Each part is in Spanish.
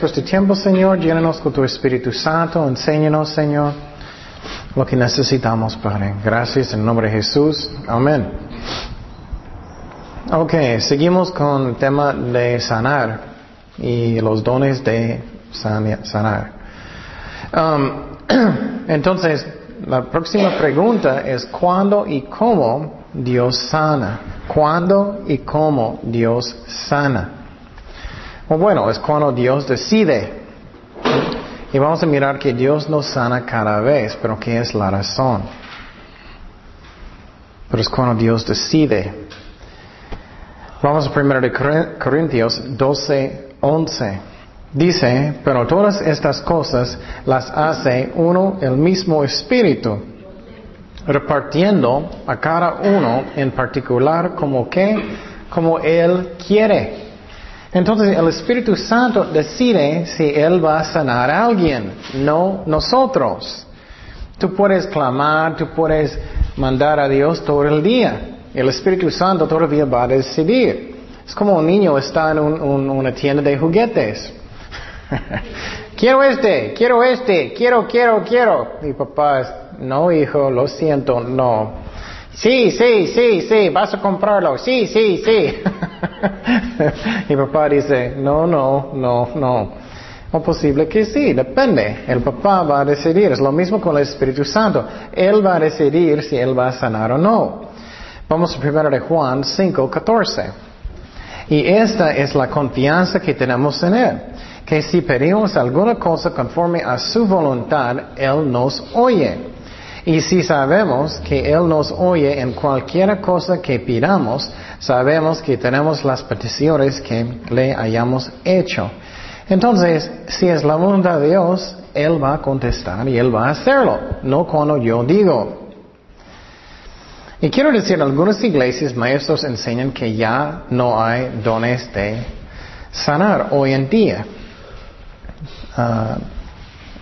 por este tiempo, Señor. Llénanos con tu Espíritu Santo. Enséñanos, Señor, lo que necesitamos, Padre. Gracias en nombre de Jesús. Amén. Ok, seguimos con el tema de sanar y los dones de sanar. Um, entonces, la próxima pregunta es ¿cuándo y cómo Dios sana? ¿Cuándo y cómo Dios sana? Bueno, es cuando Dios decide. Y vamos a mirar que Dios nos sana cada vez, pero ¿qué es la razón? Pero es cuando Dios decide. Vamos a 1 Corintios 12, 11. Dice, pero todas estas cosas las hace uno el mismo espíritu, repartiendo a cada uno en particular como que, como él quiere. Entonces el Espíritu Santo decide si Él va a sanar a alguien, no nosotros. Tú puedes clamar, tú puedes mandar a Dios todo el día. El Espíritu Santo todavía va a decidir. Es como un niño está en una tienda de juguetes. quiero este, quiero este, quiero, quiero, quiero. Mi papá no hijo, lo siento, no. Sí, sí, sí, sí, vas a comprarlo. Sí, sí, sí. Mi papá dice, no, no, no, no. O posible que sí, depende. El papá va a decidir. Es lo mismo con el Espíritu Santo. Él va a decidir si él va a sanar o no. Vamos a primero Juan 5, 14. Y esta es la confianza que tenemos en Él que si pedimos alguna cosa conforme a su voluntad, Él nos oye. Y si sabemos que Él nos oye en cualquier cosa que pidamos, sabemos que tenemos las peticiones que le hayamos hecho. Entonces, si es la voluntad de Dios, Él va a contestar y Él va a hacerlo, no cuando yo digo. Y quiero decir, algunas iglesias, maestros enseñan que ya no hay dones de sanar hoy en día. Ah,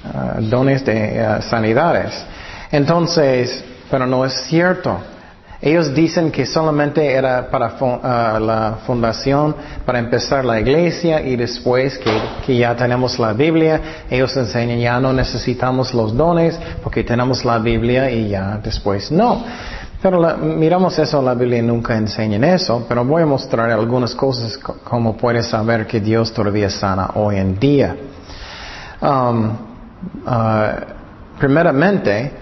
ah, dones de ah, sanidades. Entonces, pero no es cierto. Ellos dicen que solamente era para la fundación, para empezar la iglesia y después que, ya tenemos la Biblia, ellos enseñan ya no necesitamos los dones porque tenemos la Biblia y ya después no. Pero miramos eso, la Biblia nunca enseña eso, pero voy a mostrar algunas cosas como puedes saber que Dios todavía sana hoy en día. Um, uh, primeramente,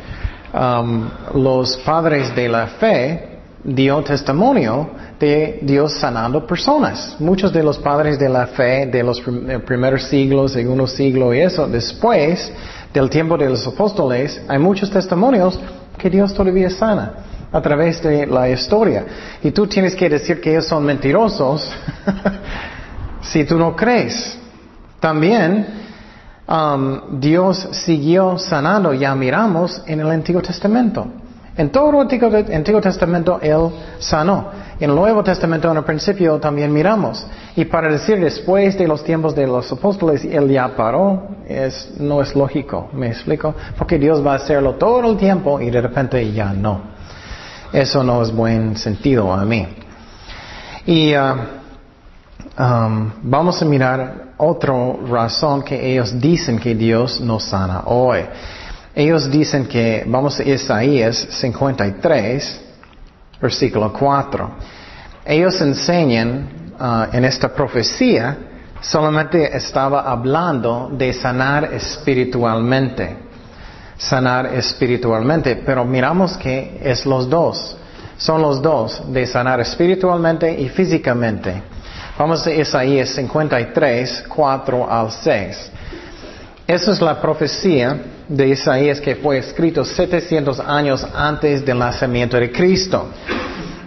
um, los padres de la fe dio testimonio de Dios sanando personas. Muchos de los padres de la fe de los eh, primeros siglos, segundo siglo y eso, después del tiempo de los apóstoles, hay muchos testimonios que Dios todavía sana a través de la historia. Y tú tienes que decir que ellos son mentirosos si tú no crees. También Um, Dios siguió sanando, ya miramos en el Antiguo Testamento. En todo el Antiguo, Testamento Él sanó. En el Nuevo Testamento en el principio también miramos. Y para decir después de los tiempos de los apóstoles Él ya paró, no es lógico. ¿Me explico? Porque Dios va a hacerlo todo el tiempo y de repente ya no. Eso no es buen sentido a mí. Y uh, um, vamos a mirar otra razón que ellos dicen que Dios nos sana hoy. Ellos dicen que, vamos a Isaías 53, versículo 4. Ellos enseñan uh, en esta profecía, solamente estaba hablando de sanar espiritualmente. Sanar espiritualmente, pero miramos que es los dos. Son los dos, de sanar espiritualmente y físicamente. Vamos a Isaías 53, 4 al 6. Esa es la profecía de Isaías que fue escrito 700 años antes del nacimiento de Cristo.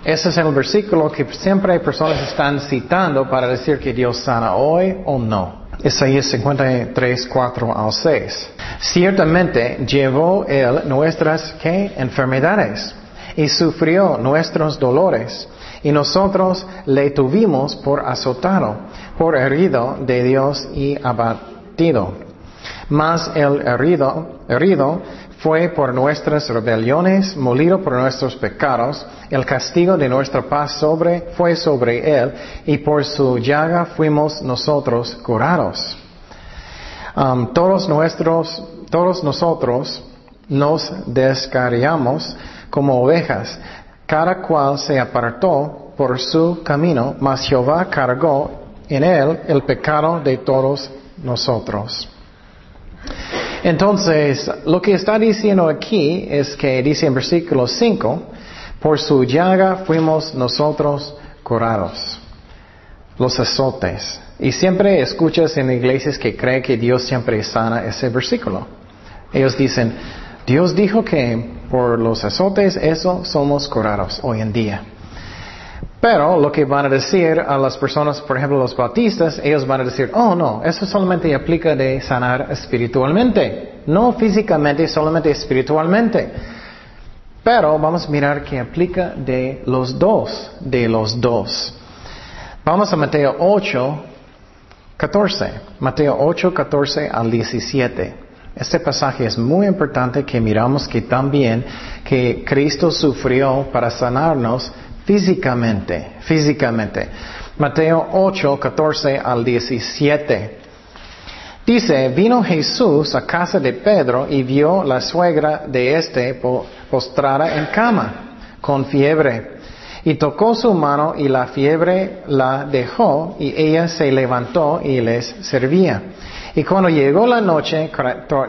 Ese es el versículo que siempre hay personas están citando para decir que Dios sana hoy o no. Isaías 53, 4 al 6. Ciertamente llevó Él nuestras ¿qué? enfermedades y sufrió nuestros dolores y nosotros le tuvimos por azotado, por herido de Dios y abatido. Mas el herido, herido fue por nuestras rebeliones, molido por nuestros pecados, el castigo de nuestra paz sobre, fue sobre él, y por su llaga fuimos nosotros curados. Um, todos nuestros, todos nosotros nos descarriamos como ovejas. Cada cual se apartó por su camino, mas Jehová cargó en él el pecado de todos nosotros. Entonces, lo que está diciendo aquí es que dice en versículo 5, por su llaga fuimos nosotros curados. Los azotes. Y siempre escuchas en iglesias que creen que Dios siempre sana ese versículo. Ellos dicen, Dios dijo que por los azotes eso somos curados hoy en día. Pero lo que van a decir a las personas, por ejemplo los bautistas, ellos van a decir, oh no, eso solamente aplica de sanar espiritualmente, no físicamente, solamente espiritualmente. Pero vamos a mirar que aplica de los dos, de los dos. Vamos a Mateo 8, 14. Mateo 8, 14 al 17. Este pasaje es muy importante que miramos que también que Cristo sufrió para sanarnos físicamente, físicamente. Mateo 8, 14 al 17. Dice, vino Jesús a casa de Pedro y vio la suegra de éste postrada en cama, con fiebre. Y tocó su mano y la fiebre la dejó y ella se levantó y les servía. Y cuando llegó la noche,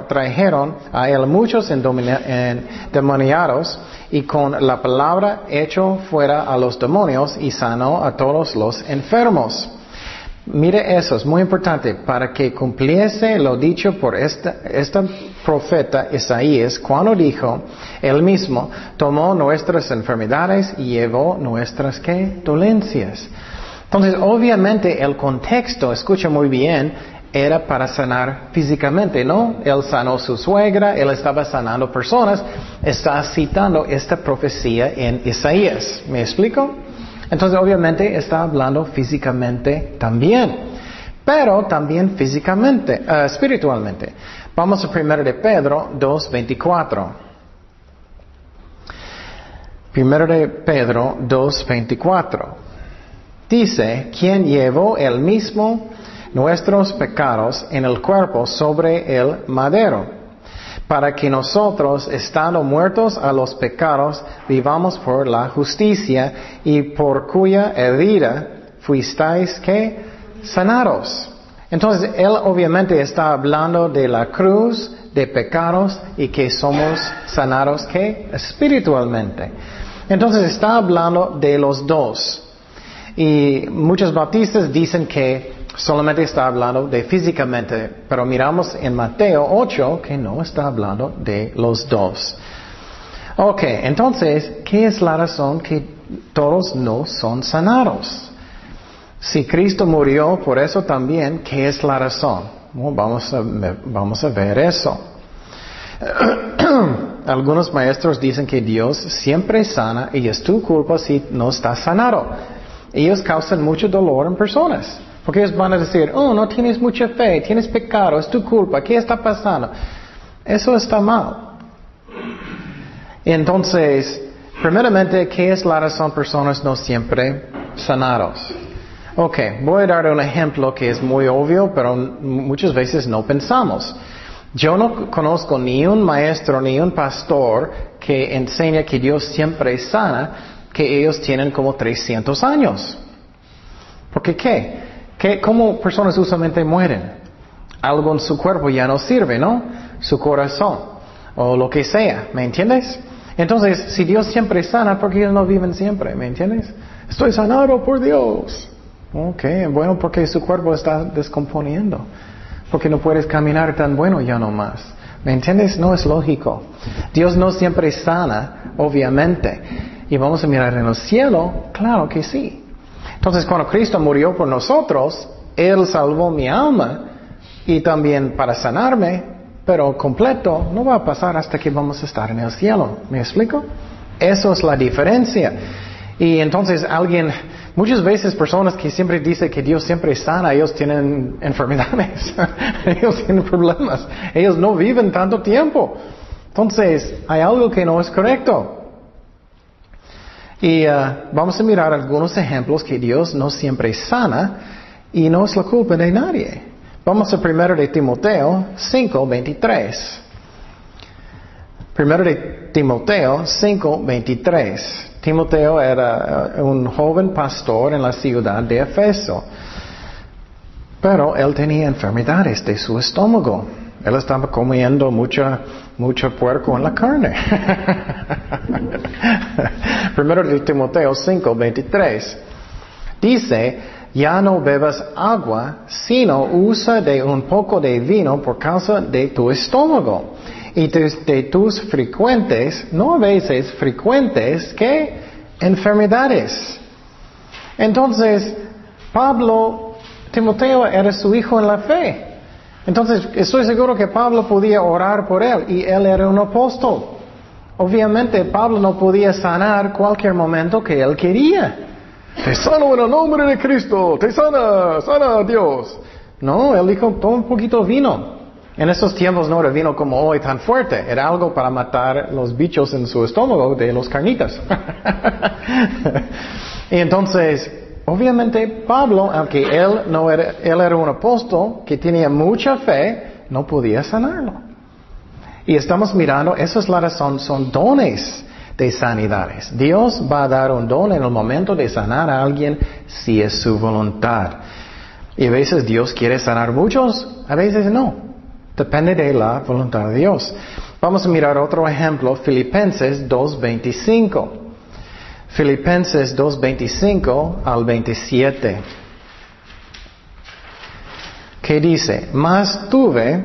trajeron a él muchos endemoniados y con la palabra echó fuera a los demonios y sanó a todos los enfermos. Mire eso, es muy importante, para que cumpliese lo dicho por esta, esta profeta Isaías cuando dijo, él mismo tomó nuestras enfermedades y llevó nuestras dolencias. Entonces, obviamente el contexto, escucha muy bien, era para sanar físicamente, ¿no? Él sanó su suegra, él estaba sanando personas, está citando esta profecía en Isaías. ¿Me explico? Entonces, obviamente, está hablando físicamente también, pero también físicamente, uh, espiritualmente. Vamos a 1 de Pedro 2.24. 1 de Pedro 2.24. Dice, quien llevó el mismo nuestros pecados en el cuerpo sobre el madero, para que nosotros, estando muertos a los pecados, vivamos por la justicia y por cuya herida fuisteis que sanados. Entonces, él obviamente está hablando de la cruz, de pecados y que somos sanados que espiritualmente. Entonces está hablando de los dos. Y muchos bautistas dicen que solamente está hablando de físicamente, pero miramos en Mateo 8 que no está hablando de los dos. Ok, entonces, ¿qué es la razón que todos no son sanados? Si Cristo murió por eso también, ¿qué es la razón? vamos, a, vamos a ver eso. Algunos maestros dicen que Dios siempre sana y es tu culpa si no estás sanado. Ellos causan mucho dolor en personas. Porque ellos van a decir, oh, no tienes mucha fe, tienes pecado, es tu culpa, ¿qué está pasando? Eso está mal. Entonces, primeramente, ¿qué es la razón personas no siempre sanados? Ok, voy a dar un ejemplo que es muy obvio, pero muchas veces no pensamos. Yo no conozco ni un maestro ni un pastor que enseña que Dios siempre sana, que ellos tienen como 300 años. ¿Por qué? ¿Cómo personas usualmente mueren? Algo en su cuerpo ya no sirve, ¿no? Su corazón o lo que sea, ¿me entiendes? Entonces, si Dios siempre sana, ¿por qué ellos no viven siempre? ¿Me entiendes? Estoy sanado por Dios. Ok, bueno, porque su cuerpo está descomponiendo. Porque no puedes caminar tan bueno ya no más. ¿Me entiendes? No es lógico. Dios no siempre sana, obviamente. Y vamos a mirar en el cielo, claro que sí. Entonces, cuando Cristo murió por nosotros, Él salvó mi alma y también para sanarme, pero completo no va a pasar hasta que vamos a estar en el cielo. ¿Me explico? Eso es la diferencia. Y entonces alguien, muchas veces personas que siempre dicen que Dios siempre sana, ellos tienen enfermedades, ellos tienen problemas, ellos no viven tanto tiempo. Entonces, hay algo que no es correcto. Y uh, vamos a mirar algunos ejemplos que Dios no siempre sana y no es la culpa de nadie. Vamos a primero de Timoteo 5, 23. Primero de Timoteo 5, 23. Timoteo era uh, un joven pastor en la ciudad de Efeso. Pero él tenía enfermedades de su estómago. Él estaba comiendo mucha, mucho puerco en la carne. Primero de Timoteo 5, 23. Dice, ya no bebas agua, sino usa de un poco de vino por causa de tu estómago. Y de, tus frecuentes, no a veces, frecuentes, ¿qué? Enfermedades. Entonces, Pablo, Timoteo era su hijo en la fe. Entonces, estoy seguro que Pablo podía orar por él y él era un apóstol. Obviamente, Pablo no podía sanar cualquier momento que él quería. Te sano en el nombre de Cristo, te sana, sana Dios. No, él dijo, toma un poquito de vino. En esos tiempos no era vino como hoy tan fuerte, era algo para matar los bichos en su estómago de los carnitas. y entonces, Obviamente Pablo, aunque él no era, él era un apóstol que tenía mucha fe, no podía sanarlo. Y estamos mirando, esa es son dones de sanidades. Dios va a dar un don en el momento de sanar a alguien si es su voluntad. Y a veces Dios quiere sanar muchos, a veces no. Depende de la voluntad de Dios. Vamos a mirar otro ejemplo, Filipenses 2.25. Filipenses 2.25 al 27. ¿Qué dice? Mas tuve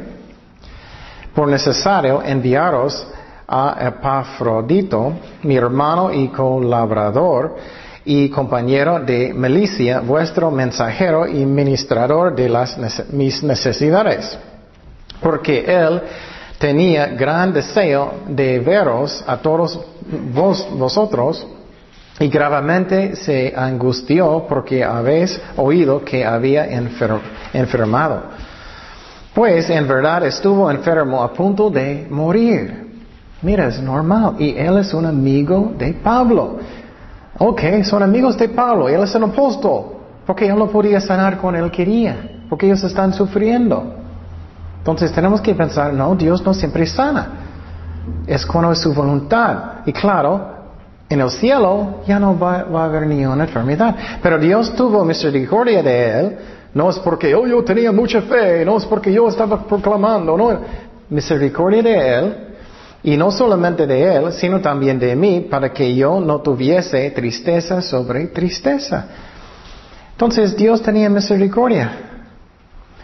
por necesario enviaros a Epafrodito, mi hermano y colaborador y compañero de milicia, vuestro mensajero y ministrador de las mis necesidades. Porque él tenía gran deseo de veros a todos vos, vosotros y gravemente se angustió porque habéis oído que había enfermado. Pues en verdad estuvo enfermo a punto de morir. Mira, es normal. Y él es un amigo de Pablo. Ok, son amigos de Pablo. Él es un apóstol. Porque él no podía sanar cuando él quería. Porque ellos están sufriendo. Entonces tenemos que pensar, no, Dios no siempre sana. Es cuando es su voluntad. Y claro, en el cielo ya no va, a haber ni una enfermedad. Pero Dios tuvo misericordia de él. No es porque oh, yo tenía mucha fe, no es porque yo estaba proclamando, no. Misericordia de él. Y no solamente de él, sino también de mí, para que yo no tuviese tristeza sobre tristeza. Entonces Dios tenía misericordia.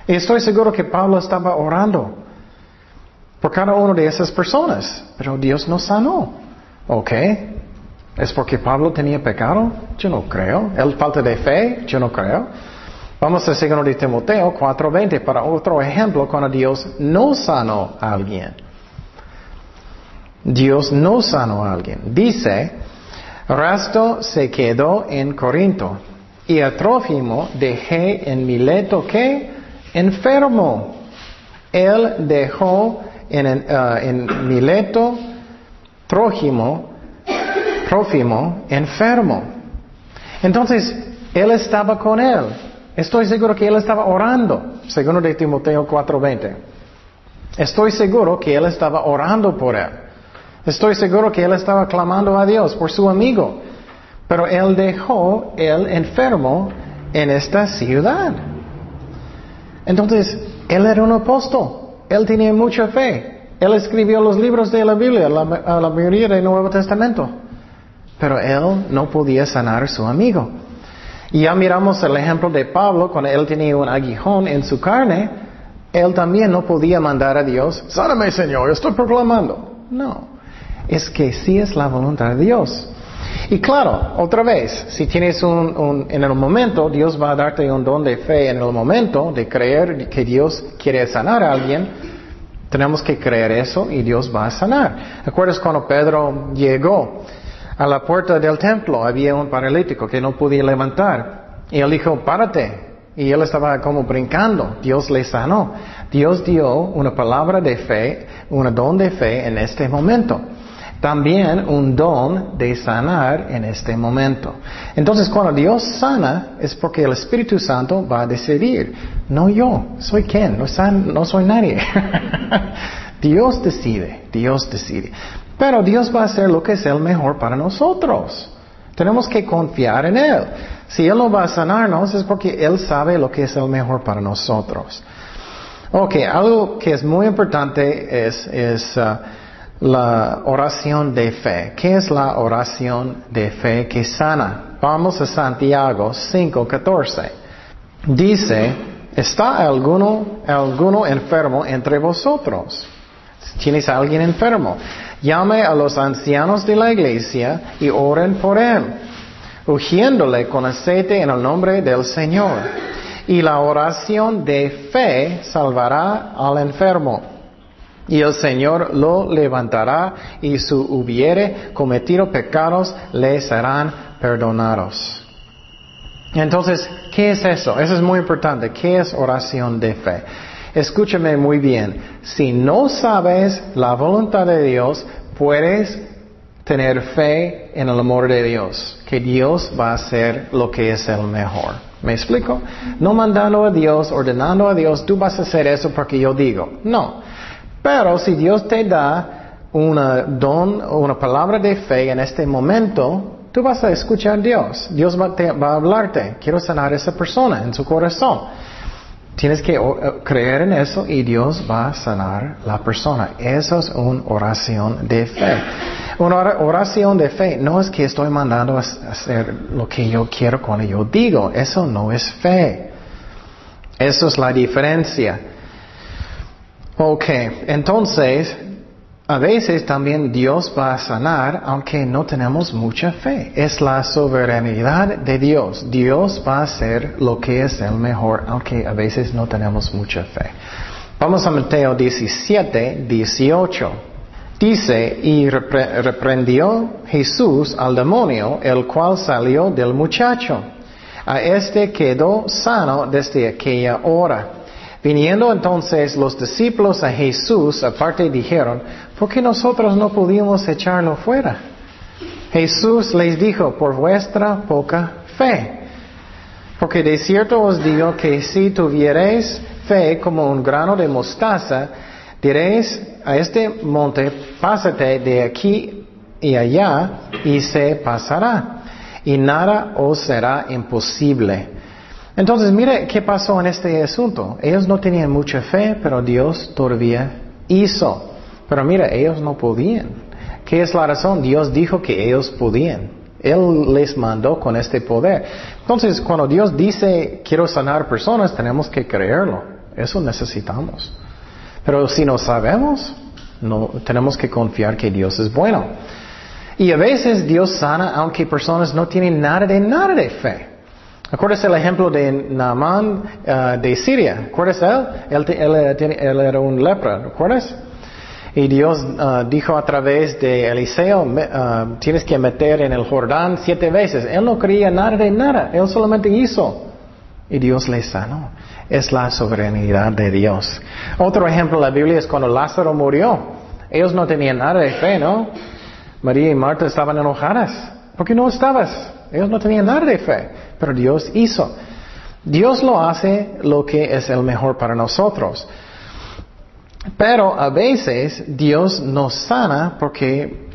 Y estoy seguro que Pablo estaba orando por cada una de esas personas, pero Dios no sanó. ¿Ok? ¿Es porque Pablo tenía pecado? Yo no creo. ¿El falta de fe? Yo no creo. Vamos a 2 de Timoteo 4:20 para otro ejemplo cuando Dios no sanó a alguien. Dios no sanó a alguien. Dice, Rasto se quedó en Corinto y a Trófimo dejé en Mileto que enfermo. Él dejó en, uh, en Mileto Trófimo prófimo enfermo. Entonces, él estaba con él. Estoy seguro que él estaba orando, según de Timoteo 4:20. Estoy seguro que él estaba orando por él. Estoy seguro que él estaba clamando a Dios por su amigo. Pero él dejó el enfermo en esta ciudad. Entonces, él era un apóstol. Él tenía mucha fe. Él escribió los libros de la Biblia, la, la mayoría del Nuevo Testamento. Pero él no podía sanar a su amigo. Y ya miramos el ejemplo de Pablo, cuando él tenía un aguijón en su carne, él también no podía mandar a Dios, sáname Señor, estoy proclamando. No, es que sí es la voluntad de Dios. Y claro, otra vez, si tienes un, en el momento, Dios va a darte un don de fe en el momento de creer que Dios quiere sanar a alguien, tenemos que creer eso y Dios va a sanar. ¿Acuerdas cuando Pedro llegó? A la puerta del templo había un paralítico que no podía levantar. Y él dijo, párate. Y él estaba como brincando. Dios le sanó. Dios dio una palabra de fe, un don de fe en este momento. también un don de sanar en este momento. Entonces, cuando Dios sana, es porque el Espíritu Santo va a decidir. No yo, soy quien, no, no soy nadie. Dios decide, Dios decide. Pero Dios va a hacer lo que es el mejor para nosotros. Tenemos que confiar en Él. Si Él no va a sanarnos es porque Él sabe lo que es el mejor para nosotros. Ok, algo que es muy importante es, es uh, la oración de fe. ¿Qué es la oración de fe que sana? Vamos a Santiago 5:14. Dice, ¿está alguno, alguno enfermo entre vosotros? ¿Tienes a alguien enfermo? Llame a los ancianos de la iglesia y oren por él, ungiéndole con aceite en el nombre del Señor. Y la oración de fe salvará al enfermo y el Señor lo levantará y si hubiere cometido pecados le serán perdonados. Entonces, ¿qué es eso? Eso es muy importante. ¿Qué es oración de fe? Escúchame muy bien. Si no sabes la voluntad de Dios, puedes tener fe en el amor de Dios, que Dios va a hacer lo que es el mejor. ¿Me explico? No mandando a Dios, ordenando a Dios, tú vas a hacer eso porque yo digo. No. Pero si Dios te da una don, una palabra de fe en este momento, tú vas a escuchar a Dios. Dios va, a hablarte. Quiero sanar a esa persona en su corazón. Tienes que eh, creer en eso y Dios va a sanar la persona. Eso es una oración de fe. Una oración de fe no es que estoy mandando a hacer lo que yo quiero cuando yo digo. Eso no es fe. Eso es la diferencia. Ok, entonces, a veces también Dios va a sanar aunque no tenemos mucha fe. Es la soberanidad de Dios. Dios va a hacer lo que es el mejor aunque a veces no tenemos mucha fe. Vamos a Mateo 17, 18. Dice, y reprendió Jesús al demonio, el cual salió del muchacho. A este quedó sano desde aquella hora. Viniendo entonces los discípulos a Jesús, aparte dijeron, ¿por qué nosotros no pudimos echarlo fuera? Jesús les dijo, por vuestra poca fe. Porque de cierto os digo que si tuvierais fe como un grano de mostaza, diréis a este monte, pásate de aquí y allá, y se pasará. Y nada os será imposible. Entonces, mire qué pasó en este asunto. Ellos no tenían mucha fe, pero Dios todavía hizo. Pero mira, ellos no podían. ¿Qué es la razón? Dios dijo que ellos podían. Él les mandó con este poder. Entonces, cuando Dios dice, quiero sanar personas, tenemos que creerlo. Eso necesitamos. Pero si no sabemos, no, tenemos que confiar que Dios es bueno. Y a veces Dios sana aunque personas no tienen nada de nada de fe. ¿Acuerdas el ejemplo de Naaman uh, de Siria? ¿Acuerdas él? Él, él, era un lepra, ¿recuerdas? Y Dios uh, dijo a través de Eliseo, tienes que meter en el Jordán siete veces. Él no creía nada de nada, él solamente hizo. Y Dios le sanó. Es la soberanía de Dios. Otro ejemplo de la Biblia es cuando Lázaro murió. Ellos no tenían nada de fe, ¿no? María y Marta estaban enojadas. ¿Por qué no estabas? Ellos no tenían nada de fe, pero Dios hizo. Dios lo hace lo que es el mejor para nosotros. Pero a veces Dios nos sana porque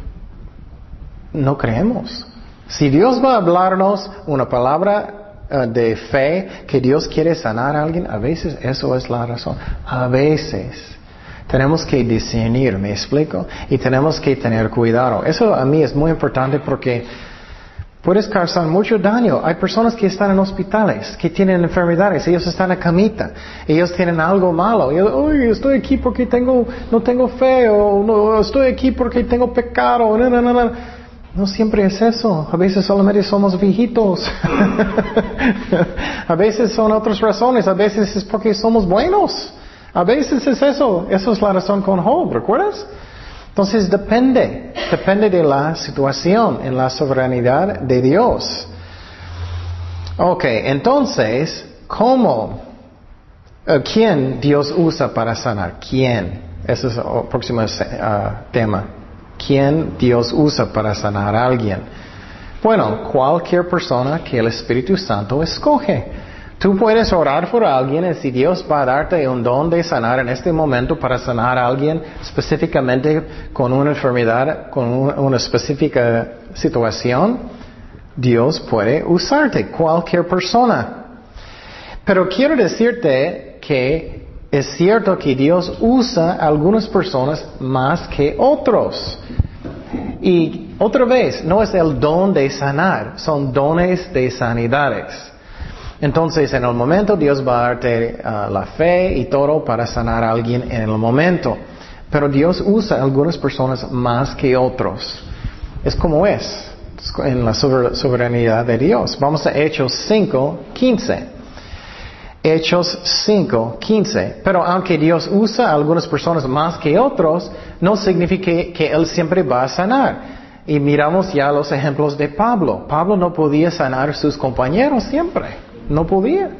no creemos. Si Dios va a hablarnos una palabra eh, de fe que Dios quiere sanar a alguien, a veces eso es la razón. A veces. Tenemos que discernir, ¿me explico? Y tenemos que tener cuidado. Eso a mí es muy importante porque Puedes causar mucho daño. Hay personas que están en hospitales, que tienen enfermedades, ellos están en camita, ellos tienen algo malo. Y, estoy aquí porque tengo, no tengo fe, o no, estoy aquí porque tengo pecado. No, no, no, no. siempre es eso. A veces solamente somos viejitos. a veces son otras razones. A veces es porque somos buenos. A veces es eso. Eso es la razón con Job, ¿recuerdas? Entonces depende, depende de la situación en la soberanía de Dios. Ok, entonces, ¿cómo? Eh, ¿Quién Dios usa para sanar? ¿Quién? Ese es el próximo uh, tema. ¿Quién Dios usa para sanar a alguien? Bueno, cualquier persona que el Espíritu Santo escoge. Tú puedes orar por alguien y si Dios va a darte un don de sanar en este momento para sanar a alguien específicamente con una enfermedad, con una específica situación, Dios puede usarte, cualquier persona. Pero quiero decirte que es cierto que Dios usa a algunas personas más que otros. Y otra vez, no es el don de sanar, son dones de sanidades. Entonces, en el momento Dios va a darte uh, la fe y todo para sanar a alguien en el momento. Pero Dios usa a algunas personas más que otros. Es como es en la soberanía de Dios. Vamos a Hechos 5, 15. Hechos 5, 15. Pero aunque Dios usa a algunas personas más que otros, no significa que Él siempre va a sanar. Y miramos ya los ejemplos de Pablo. Pablo no podía sanar a sus compañeros siempre. No podía.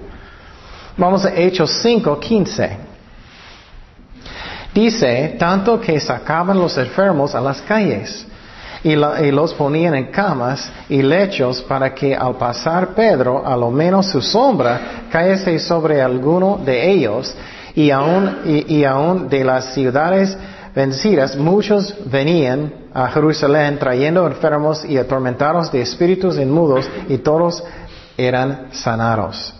Vamos a Hechos 5, 15. Dice, tanto que sacaban los enfermos a las calles y, los ponían en camas y lechos para que al pasar Pedro, a lo menos su sombra, cayese sobre alguno de ellos y aún, de las ciudades vencidas, muchos venían a Jerusalén trayendo enfermos y atormentados de espíritus inmudos y todos eran sanados.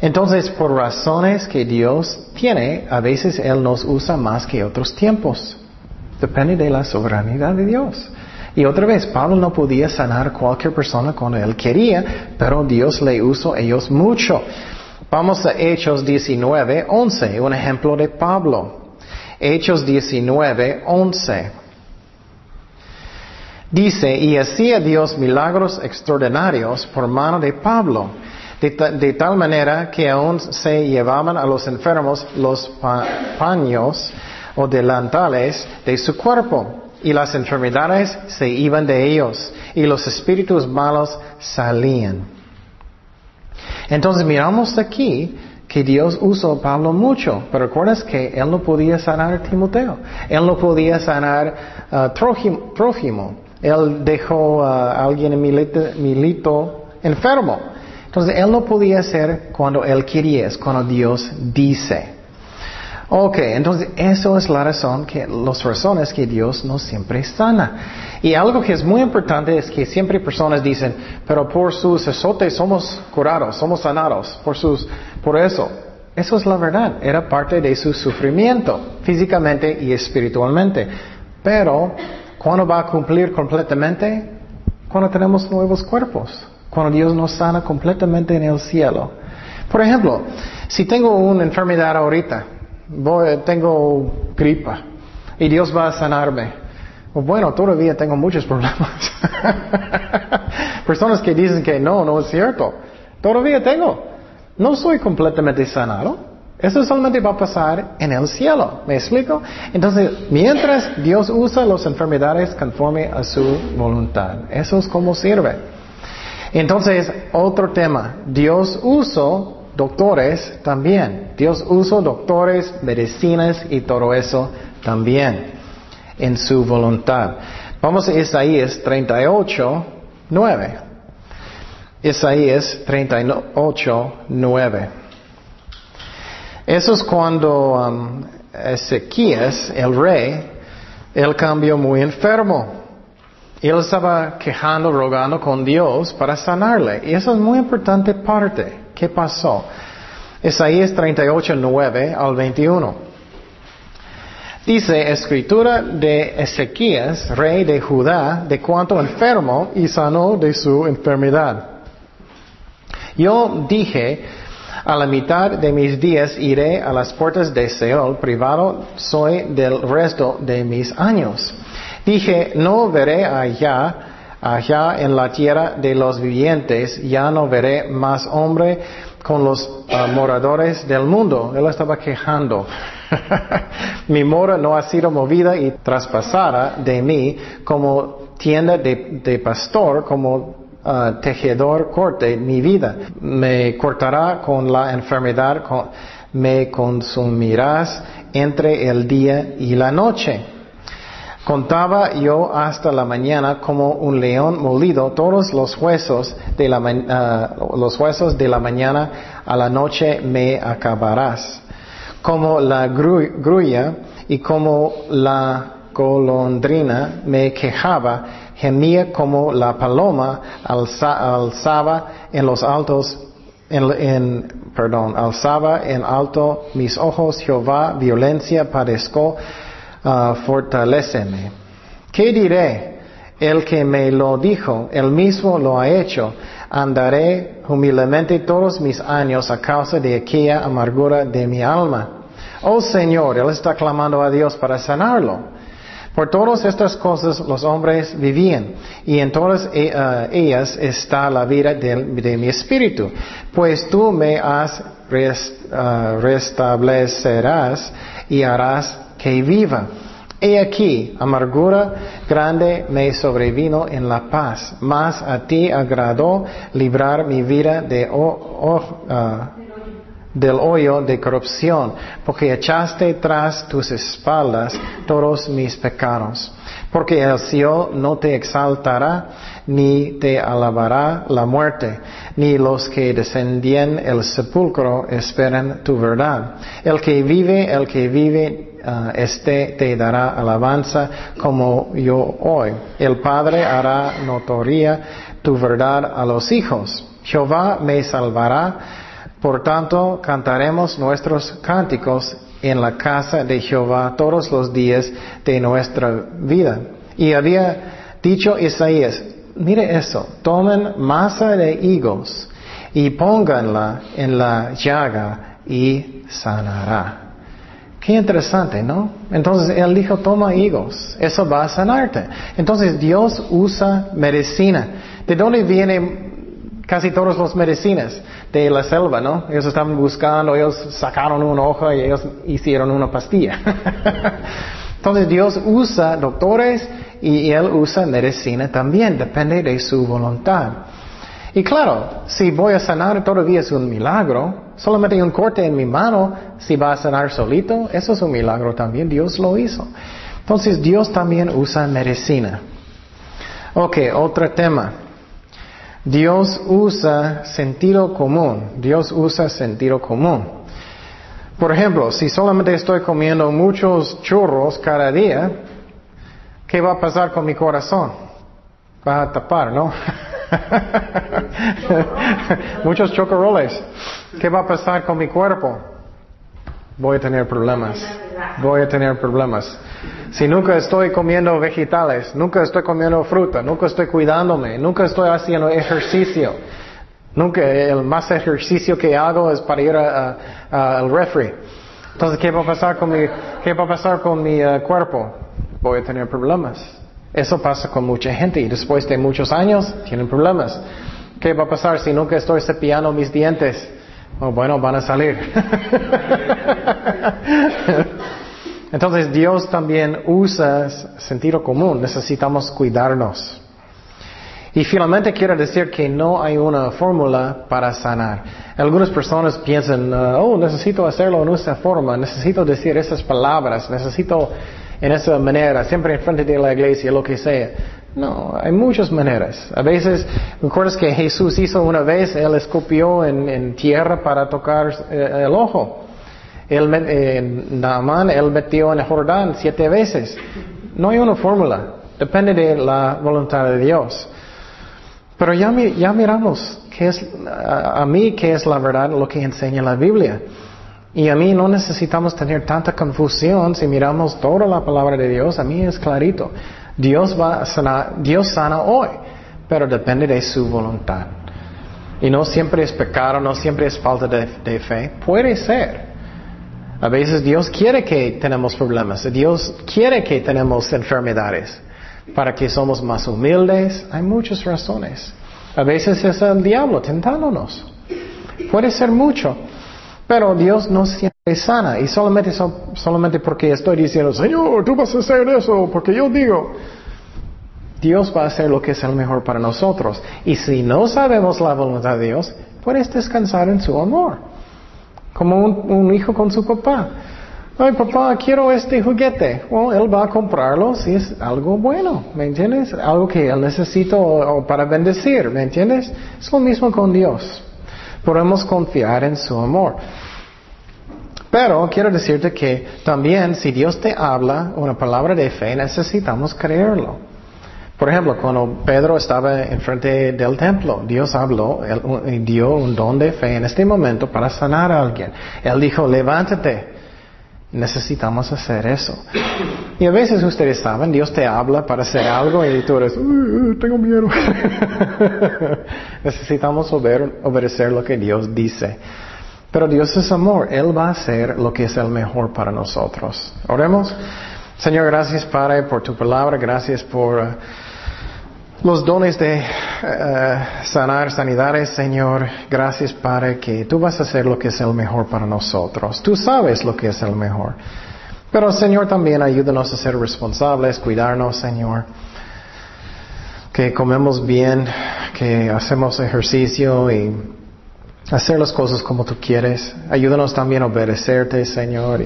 Entonces, por razones que Dios tiene, a veces Él nos usa más que otros tiempos. Depende de la soberanía de Dios. Y otra vez, Pablo no podía sanar cualquier persona cuando él quería, pero Dios le usó ellos mucho. Vamos a Hechos 19, 11, un ejemplo de Pablo. Hechos 19, 11. Dice, y hacía Dios milagros extraordinarios por mano de Pablo, de, tal manera que aún se llevaban a los enfermos los paños o delantales de su cuerpo y las enfermedades se iban de ellos y los espíritus malos salían. Entonces miramos aquí que Dios usó a Pablo mucho, pero recuerdas que él no podía sanar a Timoteo, él no podía sanar a él dejó a alguien en milito enfermo. Entonces él no podía hacer cuando él quería, es cuando Dios dice. Ok, entonces eso es la razón que, las razones que Dios no siempre sana. Y algo que es muy importante es que siempre personas dicen, pero por sus azotes somos curados, somos sanados, por sus, por eso. Eso es la verdad, era parte de su sufrimiento, físicamente y espiritualmente. Pero, ¿cuándo va a cumplir completamente? Cuando tenemos nuevos cuerpos, cuando Dios nos sana completamente en el cielo. Por ejemplo, si tengo una enfermedad ahorita, tengo gripa y Dios va a sanarme. Bueno, todavía tengo muchos problemas. Personas que dicen que no, no es cierto. Todavía tengo. No soy completamente sanado. Eso solamente va a pasar en el cielo. ¿Me explico? Entonces, mientras Dios usa las enfermedades conforme a su voluntad. Eso es como sirve. Entonces, otro tema. Dios usó doctores también. Dios usó doctores, medicinas y todo eso también en su voluntad. Vamos a Isaías 38, 9. Isaías 38, 9. Eso es cuando um, Ezequías, el rey, él cambió muy enfermo. Él estaba quejando, rogando con Dios para sanarle. Y eso es muy importante parte. ¿Qué pasó? Isaías 38, 9 al 21. Dice, escritura de Ezequías, rey de Judá, de cuanto enfermo y sanó de su enfermedad. Yo dije, a la mitad de mis días iré a las puertas de Seol, privado soy del resto de mis años. Dije, no veré allá allá en la tierra de los vivientes ya no veré más hombre con los ah, moradores del mundo. Él estaba quejando. Mi mora no ha sido movida y traspasada de mí como tienda de, pastor, como ah, tejedor corte mi vida. Me cortará con la enfermedad, me consumirás entre el día y la noche. Contaba yo hasta la mañana como un león molido todos los huesos de la, ah, los huesos de la mañana a la noche me acabarás. Como la grulla y como la golondrina me quejaba, gemía como la paloma alzaba en los altos en, perdón, alzaba en alto mis ojos, Jehová, violencia padezco, uh, fortaléceme. ¿Qué diré? El que me lo dijo, él mismo lo ha hecho. Andaré humildemente todos mis años a causa de aquella amargura de mi alma. Oh Señor, él está clamando a Dios para sanarlo. Por todas estas cosas los hombres vivían y en todas eh, eh, ellas está la vida de, mi espíritu. Pues tú me has eh, restablecerás y harás que viva. He aquí, amargura grande me sobrevino en la paz, mas a ti agradó librar mi vida de, del hoyo de corrupción, porque echaste tras tus espaldas todos mis pecados. Porque el cielo no te exaltará, ni te alabará la muerte, ni los que descendían el sepulcro esperan tu verdad. El que vive, el que vive, uh, este te dará alabanza como yo hoy. El Padre hará notoria tu verdad a los hijos. Jehová me salvará por tanto, cantaremos nuestros cánticos en la casa de Jehová todos los días de nuestra vida. Y había dicho Isaías, mire eso, tomen masa de higos y pónganla en la llaga y sanará. Qué interesante, ¿no? Entonces él dijo, toma higos, eso va a sanarte. Entonces Dios usa medicina. ¿De dónde viene casi todas las medicinas de la selva, ¿no? Ellos estaban buscando, ellos sacaron una hoja y ellos hicieron una pastilla. Entonces Dios usa doctores y Él usa medicina también, depende de su voluntad. Y claro, si voy a sanar todavía es un milagro, solamente un corte en mi mano, si va a sanar solito, eso es un milagro también, Dios lo hizo. Entonces Dios también usa medicina. Ok, otro tema. Dios usa sentido común. Dios usa sentido común. Por ejemplo, si solamente estoy comiendo muchos churros cada día, ¿qué va a pasar con mi corazón? Va a tapar, ¿no? muchos chocorroles. ¿Qué va a pasar con mi cuerpo? Voy a tener problemas. Voy a tener problemas. Si nunca estoy comiendo vegetales, nunca estoy comiendo fruta, nunca estoy cuidándome, nunca estoy haciendo ejercicio, nunca el más ejercicio que hago es para ir al refri. Entonces, ¿qué va a pasar con mi, qué va a pasar con mi eh, cuerpo? Voy a tener problemas. Eso pasa con mucha gente y después de muchos años tienen problemas. ¿Qué va a pasar si nunca estoy cepillando mis dientes? Oh, bueno, van a salir. Entonces Dios también usa sentido común, necesitamos cuidarnos. Y finalmente quiero decir que no hay una fórmula para sanar. Algunas personas piensan, oh, necesito hacerlo en esa forma, necesito decir esas palabras, necesito en esa manera, siempre en frente de la iglesia, lo que sea. No, hay muchas maneras. A veces, ¿recuerdas que Jesús hizo una vez? Él escupió en, tierra para tocar eh, el ojo. Él, eh, Naaman, él metió en Jordán siete veces. No hay una fórmula. Depende de la voluntad de Dios. Pero ya, miramos qué es, a, mí qué es la verdad, lo que enseña la Biblia. Y a mí no necesitamos tener tanta confusión si miramos toda la palabra de Dios. A mí es clarito. Dios va a sanar, Dios sana hoy, pero depende de su voluntad. Y no siempre es pecado, no siempre es falta de fe. Puede ser. A veces Dios quiere que tenemos problemas, Dios quiere que tenemos enfermedades para que somos más humildes. Hay muchas razones. A veces es el diablo tentándonos. Puede ser mucho. Pero Dios no siempre sana y solamente, solamente porque estoy diciendo, Señor, tú vas a hacer eso, porque yo digo, Dios va a hacer lo que es el mejor para nosotros. Y si no sabemos la voluntad de Dios, puedes descansar en su amor como un, hijo con su papá. Ay, papá, quiero este juguete. Bueno, él va a comprarlo si es algo bueno, ¿me entiendes? Algo que él necesita para bendecir, ¿me entiendes? Es lo mismo con Dios. Podemos confiar en su amor. Pero quiero decirte que también si Dios te habla una palabra de fe, necesitamos creerlo. Por ejemplo, cuando Pedro estaba enfrente del templo, Dios habló y dio un don de fe en este momento para sanar a alguien. Él dijo, levántate. Necesitamos hacer eso. Y a veces ustedes saben, Dios te habla para hacer algo y tú eres, tengo miedo. Necesitamos obedecer lo que Dios dice. Pero Dios es amor, Él va a hacer lo que es el mejor para nosotros. Oremos. Señor, gracias Padre por tu palabra, gracias por uh, los dones de uh, sanar sanidades, Señor. Gracias Padre que tú vas a hacer lo que es el mejor para nosotros. Tú sabes lo que es el mejor. Pero Señor también ayúdanos a ser responsables, cuidarnos, Señor. Que comemos bien, que hacemos ejercicio y hacer las cosas como tú quieres. Ayúdanos también a obedecerte, Señor.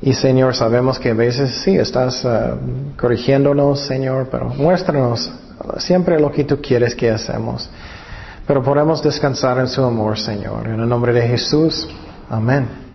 Y, Señor, sabemos que a veces sí estás uh, corrigiéndonos, Señor, pero muéstranos siempre lo que tú quieres que hacemos. Pero podemos descansar en su amor, Señor. En el nombre de Jesús. Amén.